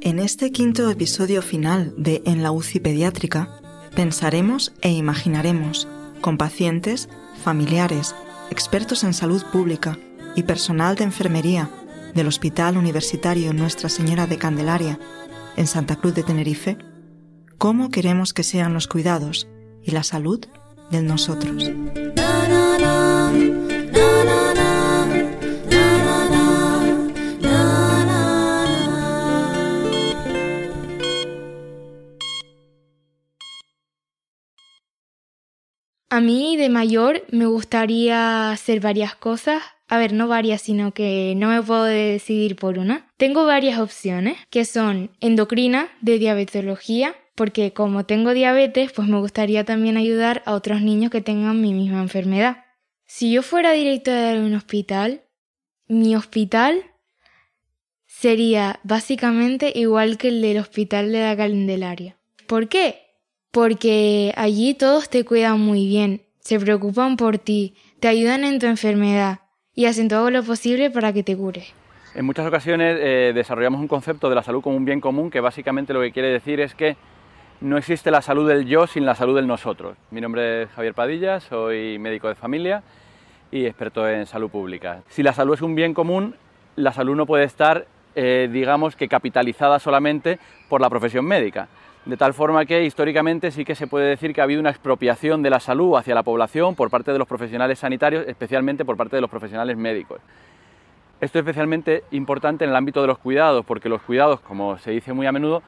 En este quinto episodio final de En la UCI pediátrica, pensaremos e imaginaremos con pacientes, familiares, expertos en salud pública y personal de enfermería del Hospital Universitario Nuestra Señora de Candelaria en Santa Cruz de Tenerife, cómo queremos que sean los cuidados y la salud de nosotros. A mí de mayor me gustaría hacer varias cosas. A ver, no varias, sino que no me puedo decidir por una. Tengo varias opciones, que son endocrina, de diabetología, porque como tengo diabetes, pues me gustaría también ayudar a otros niños que tengan mi misma enfermedad. Si yo fuera directora de un hospital, mi hospital sería básicamente igual que el del hospital de la Candelaria. ¿Por qué? porque allí todos te cuidan muy bien, se preocupan por ti, te ayudan en tu enfermedad y hacen todo lo posible para que te cures. En muchas ocasiones eh, desarrollamos un concepto de la salud como un bien común que básicamente lo que quiere decir es que no existe la salud del yo sin la salud del nosotros. Mi nombre es Javier Padilla, soy médico de familia y experto en salud pública. Si la salud es un bien común, la salud no puede estar, eh, digamos que capitalizada solamente por la profesión médica de tal forma que históricamente sí que se puede decir que ha habido una expropiación de la salud hacia la población por parte de los profesionales sanitarios, especialmente por parte de los profesionales médicos. Esto es especialmente importante en el ámbito de los cuidados, porque los cuidados, como se dice muy a menudo,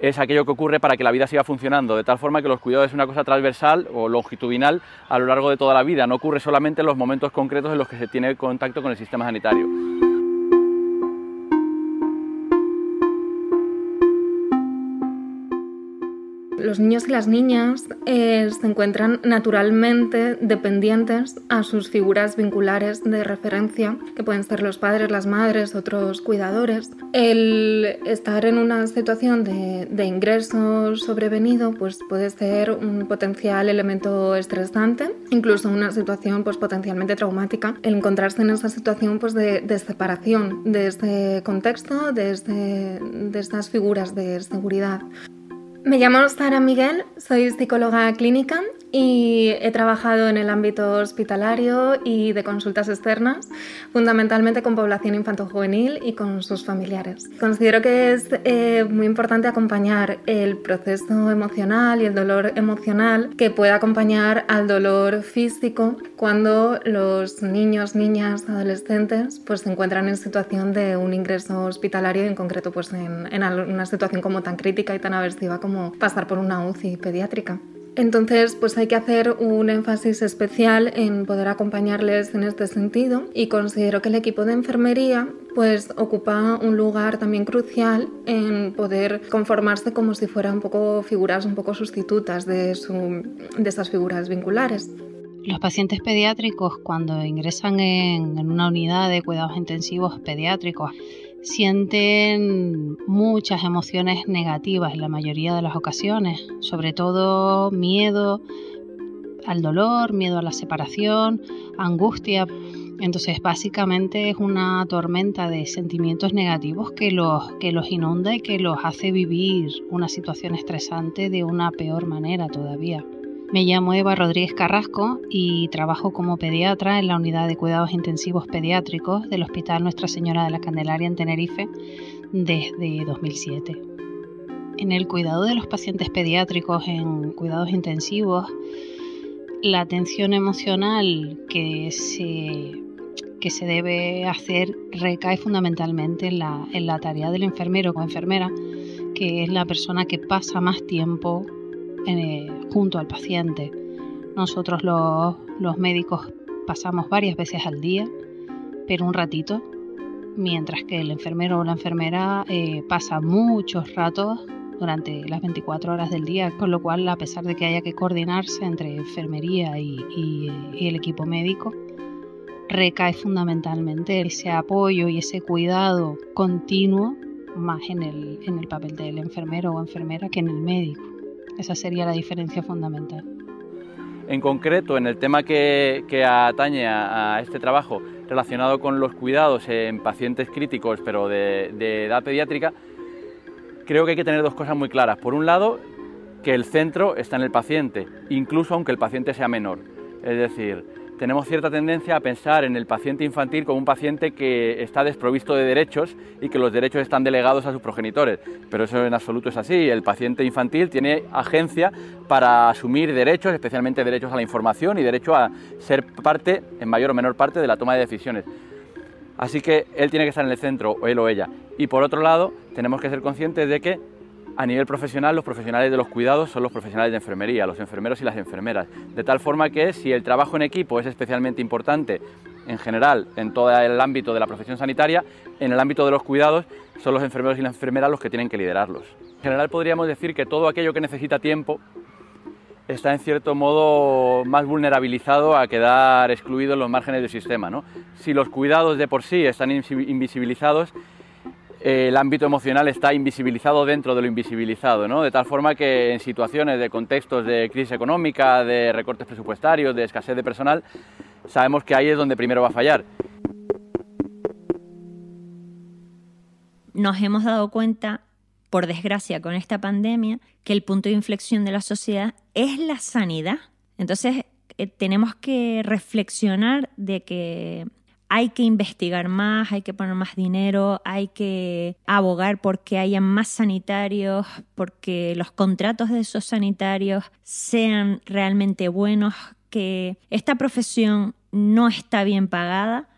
es aquello que ocurre para que la vida siga funcionando, de tal forma que los cuidados es una cosa transversal o longitudinal a lo largo de toda la vida, no ocurre solamente en los momentos concretos en los que se tiene contacto con el sistema sanitario. Los niños y las niñas eh, se encuentran naturalmente dependientes a sus figuras vinculares de referencia, que pueden ser los padres, las madres, otros cuidadores. El estar en una situación de, ingreso sobrevenido pues puede ser un potencial elemento estresante, incluso una situación pues, potencialmente traumática. El encontrarse en esa situación pues, de, de separación de este contexto, de, este, de estas figuras de seguridad. Me llamo Sara Miguel, soy psicóloga clínica y he trabajado en el ámbito hospitalario y de consultas externas, fundamentalmente con población infanto-juvenil y con sus familiares. Considero que es eh, muy importante acompañar el proceso emocional y el dolor emocional que puede acompañar al dolor físico cuando los niños, niñas, adolescentes pues, se encuentran en situación de un ingreso hospitalario y en concreto pues, en, en una situación como tan crítica y tan aversiva como pasar por una UCI pediátrica. Entonces, pues hay que hacer un énfasis especial en poder acompañarles en este sentido y considero que el equipo de enfermería pues ocupa un lugar también crucial en poder conformarse como si fueran un poco figuras un poco sustitutas de, de esas figuras vinculares. Los pacientes pediátricos cuando ingresan en una unidad de cuidados intensivos pediátricos sienten muchas emociones negativas en la mayoría de las ocasiones, sobre todo miedo al dolor, miedo a la separación, angustia. Entonces básicamente es una tormenta de sentimientos negativos que los, que los inunda y que los hace vivir una situación estresante de una peor manera todavía. Me llamo Eva Rodríguez Carrasco y trabajo como pediatra en la unidad de cuidados intensivos pediátricos del Hospital Nuestra Señora de la Candelaria en Tenerife desde 2007. En el cuidado de los pacientes pediátricos en cuidados intensivos, la atención emocional que se, que se debe hacer recae fundamentalmente en la, en la tarea del enfermero o enfermera, que es la persona que pasa más tiempo eh, junto al paciente. Nosotros los, médicos pasamos varias veces al día, pero un ratito, mientras que el enfermero o la enfermera eh, pasa muchos ratos durante las 24 horas del día, con lo cual a pesar de que haya que coordinarse entre enfermería y, el equipo médico, recae fundamentalmente ese apoyo y ese cuidado continuo más en el, en el papel del enfermero o enfermera que en el médico. Esa sería la diferencia fundamental. En concreto, en el tema que, atañe a, este trabajo relacionado con los cuidados en pacientes críticos, pero de, de edad pediátrica, creo que hay que tener dos cosas muy claras. Por un lado, que el centro está en el paciente, incluso aunque el paciente sea menor. Es decir, tenemos cierta tendencia a pensar en el paciente infantil como un paciente que está desprovisto de derechos y que los derechos están delegados a sus progenitores, pero eso en absoluto es así. El paciente infantil tiene agencia para asumir derechos, especialmente derechos a la información y derecho a ser parte, en mayor o menor parte, de la toma de decisiones. Así que él tiene que estar en el centro, o él o ella. Y por otro lado, tenemos que ser conscientes de que a nivel profesional, los profesionales de los cuidados son los profesionales de enfermería, los enfermeros y las enfermeras. De tal forma que si el trabajo en equipo es especialmente importante en general en todo el ámbito de la profesión sanitaria, en el ámbito de los cuidados son los enfermeros y las enfermeras los que tienen que liderarlos. En general podríamos decir que todo aquello que necesita tiempo está en cierto modo más vulnerabilizado a quedar excluido en los márgenes del sistema. Si los cuidados de por sí están invisibilizados, el ámbito emocional está invisibilizado dentro de lo invisibilizado, ¿no? de tal forma que en situaciones de contextos de crisis económica, de recortes presupuestarios, de escasez de personal, sabemos que ahí es donde primero va a fallar. Nos hemos dado cuenta, por desgracia, con esta pandemia, que el punto de inflexión de la sociedad es la sanidad. Entonces, eh, tenemos que reflexionar de que hay que investigar más, hay que poner más dinero, hay que abogar porque haya más sanitarios, porque los contratos de esos sanitarios sean realmente buenos, que esta profesión no está bien pagada.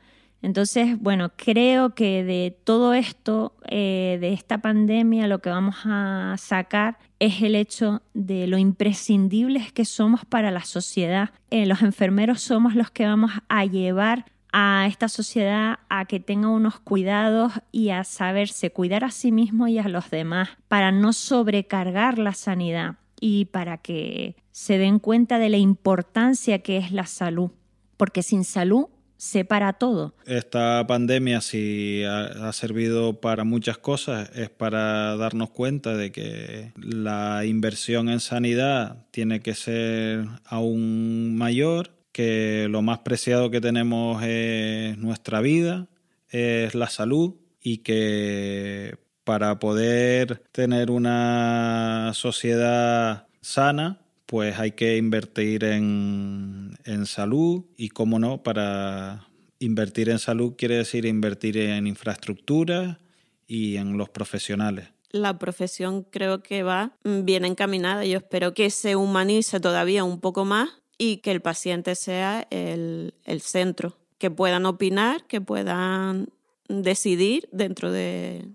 Entonces, bueno, creo que de todo esto, eh, de esta pandemia, lo que vamos a sacar es el hecho de lo imprescindibles que somos para la sociedad. Eh, los enfermeros somos los que vamos a llevar a esta sociedad a que tenga unos cuidados y a saberse cuidar a sí mismo y a los demás para no sobrecargar la sanidad y para que se den cuenta de la importancia que es la salud, porque sin salud se para todo. Esta pandemia si ha, servido para muchas cosas, es para darnos cuenta de que la inversión en sanidad tiene que ser aún mayor que lo más preciado que tenemos es nuestra vida, es la salud y que para poder tener una sociedad sana, pues hay que invertir en, salud y, cómo no, para invertir en salud quiere decir invertir en infraestructura y en los profesionales la profesión creo que va bien encaminada. Yo espero que se humanice todavía un poco más y que el paciente sea el, centro, que puedan opinar, que puedan decidir dentro de,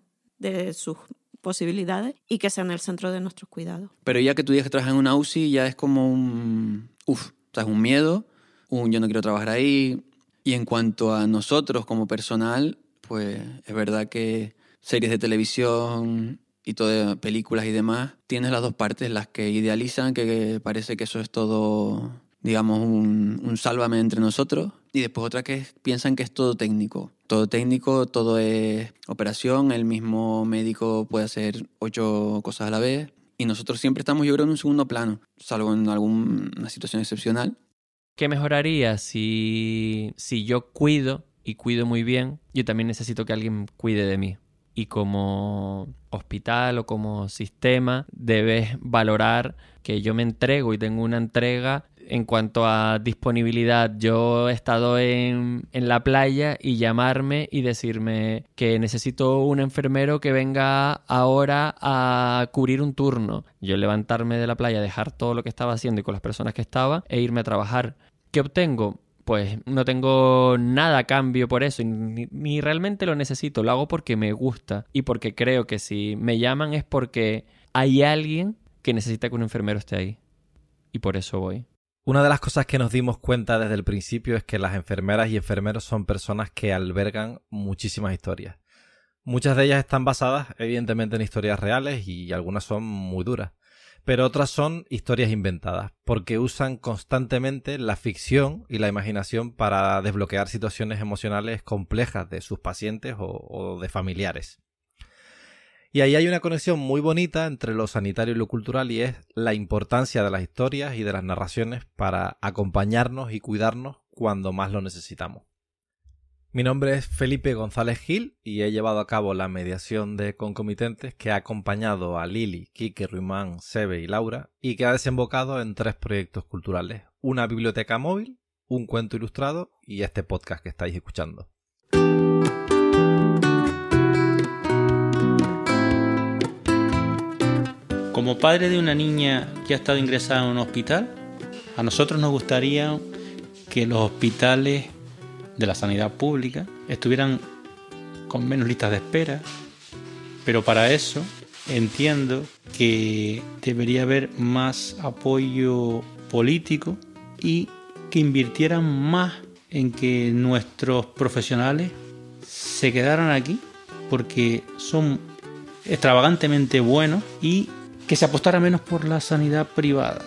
sus posibilidades y que sean el centro de nuestros cuidados. Pero ya que tú dices que trabajas en una UCI, ya es como un, uf, o sea, es un miedo, un yo no quiero trabajar ahí. Y en cuanto a nosotros como personal, pues es verdad que series de televisión y todas películas y demás, tienes las dos partes, las que idealizan, que parece que eso es todo digamos, un, un sálvame entre nosotros. Y después otra que piensan que es todo técnico. Todo técnico, todo es operación, el mismo médico puede hacer ocho cosas a la vez. Y nosotros siempre estamos, yo creo, en un segundo plano, salvo en alguna situación excepcional. ¿Qué mejoraría si, si yo cuido y cuido muy bien? Yo también necesito que alguien cuide de mí y como hospital o como sistema debes valorar que yo me entrego y tengo una entrega en cuanto a disponibilidad, yo he estado en, la playa y llamarme y decirme que necesito un enfermero que venga ahora a cubrir un turno. Yo levantarme de la playa, dejar todo lo que estaba haciendo y con las personas que estaba e irme a trabajar. ¿Qué obtengo? Pues no tengo nada a cambio por eso, ni, ni realmente lo necesito, lo hago porque me gusta y porque creo que si me llaman es porque hay alguien que necesita que un enfermero esté ahí. Y por eso voy. Una de las cosas que nos dimos cuenta desde el principio es que las enfermeras y enfermeros son personas que albergan muchísimas historias. Muchas de ellas están basadas, evidentemente, en historias reales y algunas son muy duras. Pero otras son historias inventadas, porque usan constantemente la ficción y la imaginación para desbloquear situaciones emocionales complejas de sus pacientes o, de familiares. Y ahí hay una conexión muy bonita entre lo sanitario y lo cultural y es la importancia de las historias y de las narraciones para acompañarnos y cuidarnos cuando más lo necesitamos. Mi nombre es Felipe González Gil y he llevado a cabo la mediación de concomitentes que ha acompañado a Lili, Kike, Ruimán, Sebe y Laura y que ha desembocado en tres proyectos culturales, una biblioteca móvil, un cuento ilustrado y este podcast que estáis escuchando. Como padre de una niña que ha estado ingresada en un hospital, a nosotros nos gustaría que los hospitales de la sanidad pública estuvieran con menos listas de espera, pero para eso entiendo que debería haber más apoyo político y que invirtieran más en que nuestros profesionales se quedaran aquí porque son extravagantemente buenos y que se apostara menos por la sanidad privada.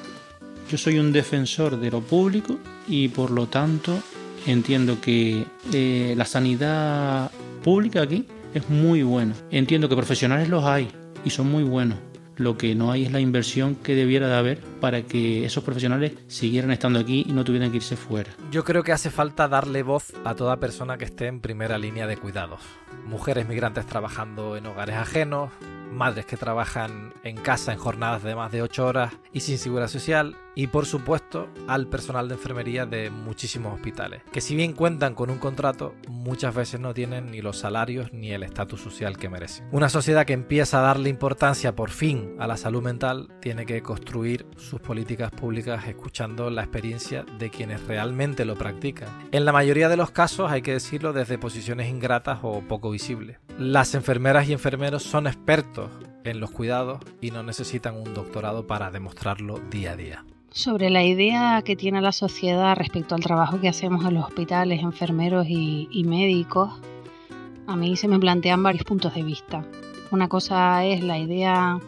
Yo soy un defensor de lo público y por lo tanto entiendo que eh, la sanidad pública aquí es muy buena. Entiendo que profesionales los hay y son muy buenos. Lo que no hay es la inversión que debiera de haber para que esos profesionales siguieran estando aquí y no tuvieran que irse fuera. Yo creo que hace falta darle voz a toda persona que esté en primera línea de cuidados. Mujeres migrantes trabajando en hogares ajenos, madres que trabajan en casa en jornadas de más de 8 horas y sin seguridad social, y por supuesto al personal de enfermería de muchísimos hospitales, que si bien cuentan con un contrato, muchas veces no tienen ni los salarios ni el estatus social que merecen. Una sociedad que empieza a darle importancia por fin a la salud mental tiene que construir sus políticas públicas escuchando la experiencia de quienes realmente lo practican. En la mayoría de los casos, hay que decirlo, desde posiciones ingratas o poco visibles. Las enfermeras y enfermeros son expertos en los cuidados y no necesitan un doctorado para demostrarlo día a día. Sobre la idea que tiene la sociedad respecto al trabajo que hacemos en los hospitales, enfermeros y, médicos, a mí se me plantean varios puntos de vista. Una cosa es la idea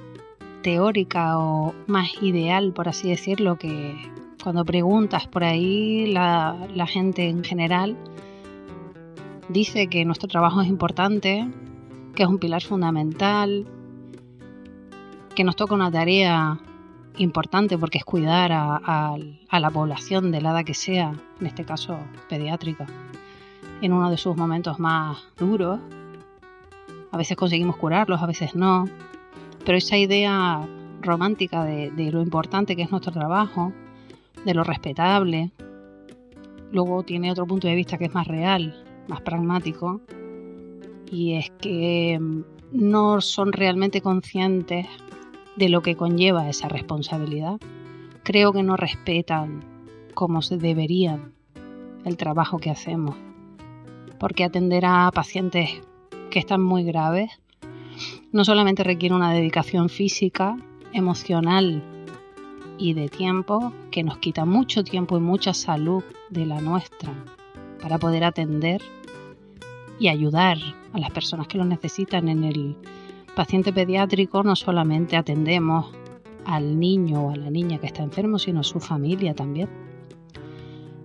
teórica o más ideal, por así decirlo, que cuando preguntas por ahí la, la gente en general dice que nuestro trabajo es importante, que es un pilar fundamental, que nos toca una tarea importante porque es cuidar a, la población de la edad que sea, en este caso pediátrica, en uno de sus momentos más duros. A veces conseguimos curarlos, a veces no, pero esa idea romántica de, de lo importante que es nuestro trabajo, de lo respetable, luego tiene otro punto de vista que es más real, más pragmático, y es que no son realmente conscientes de lo que conlleva esa responsabilidad. Creo que no respetan como se deberían el trabajo que hacemos, porque atender a pacientes que están muy graves no solamente requiere una dedicación física, emocional y de tiempo, que nos quita mucho tiempo y mucha salud de la nuestra para poder atender y ayudar a las personas que lo necesitan en el paciente pediátrico no solamente atendemos al niño o a la niña que está enfermo, sino a su familia también.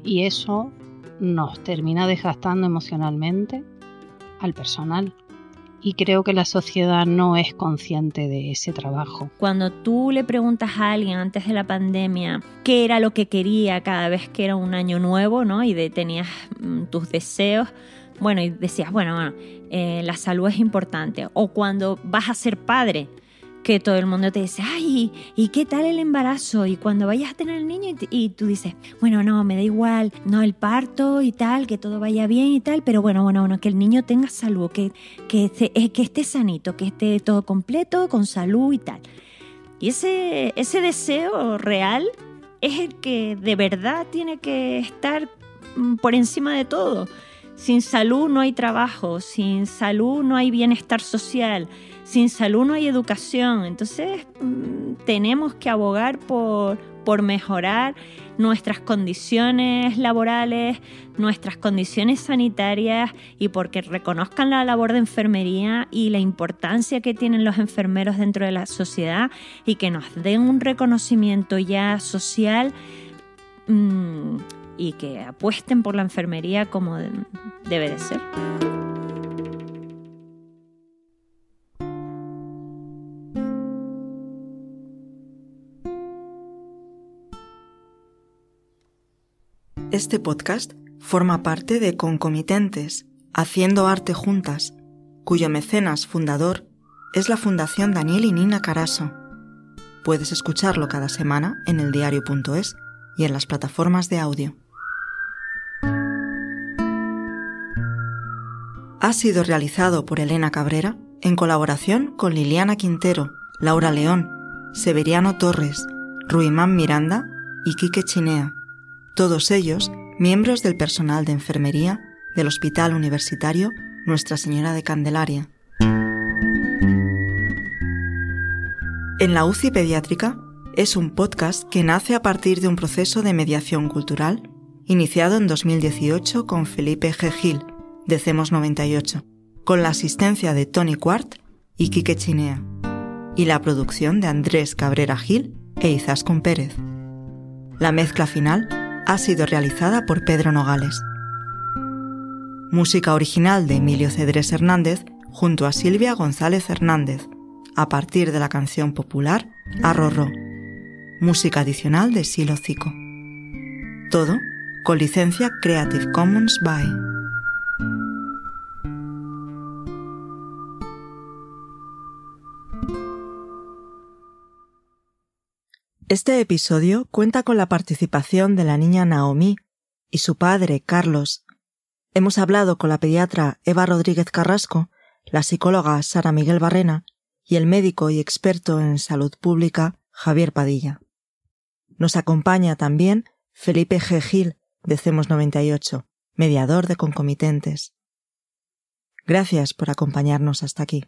Y eso nos termina desgastando emocionalmente al personal. Y creo que la sociedad no es consciente de ese trabajo. Cuando tú le preguntas a alguien antes de la pandemia qué era lo que quería cada vez que era un año nuevo, ¿no? Y tenías mm, tus deseos, bueno, y decías, bueno, bueno, eh, la salud es importante. O cuando vas a ser padre, que todo el mundo te dice, ay, ¿y qué tal el embarazo? Y cuando vayas a tener el niño y, tú dices, bueno, no, me da igual, no, el parto y tal, que todo vaya bien y tal, pero bueno, bueno, bueno, que el niño tenga salud, que, que, eh, que esté sanito, que esté todo completo, con salud y tal. Y ese, ese deseo real es el que de verdad tiene que estar mm, por encima de todo. Sin salud no hay trabajo, sin salud no hay bienestar social, sin salud no hay educación. Entonces mm, tenemos que abogar por, por mejorar nuestras condiciones laborales, nuestras condiciones sanitarias y porque reconozcan la labor de enfermería y la importancia que tienen los enfermeros dentro de la sociedad y que nos den un reconocimiento ya social. Mm, y que apuesten por la enfermería como debe de ser. Este podcast forma parte de Concomitentes, Haciendo Arte Juntas, cuyo mecenas fundador es la Fundación Daniel y Nina Caraso. Puedes escucharlo cada semana en eldiario.es y en las plataformas de audio. Ha sido realizado por Elena Cabrera en colaboración con Liliana Quintero, Laura León, Severiano Torres, Ruimán Miranda y Quique Chinea, todos ellos miembros del personal de enfermería del Hospital Universitario Nuestra Señora de Candelaria. En la UCI Pediátrica es un podcast que nace a partir de un proceso de mediación cultural iniciado en 2018 con Felipe G. Gil, de CEMOS 98, con la asistencia de Tony Quart y Quique Chinea, y la producción de Andrés Cabrera Gil e Izaskun Pérez. La mezcla final ha sido realizada por Pedro Nogales. Música original de Emilio Cedrés Hernández junto a Silvia González Hernández, a partir de la canción popular Arrorró. Música adicional de Silo Cico. Todo con licencia Creative Commons by. Este episodio cuenta con la participación de la niña Naomi y su padre, Carlos. Hemos hablado con la pediatra Eva Rodríguez Carrasco, la psicóloga Sara Miguel Barrena y el médico y experto en salud pública Javier Padilla. Nos acompaña también Felipe G. Gil, de CEMOS 98, mediador de concomitentes. Gracias por acompañarnos hasta aquí.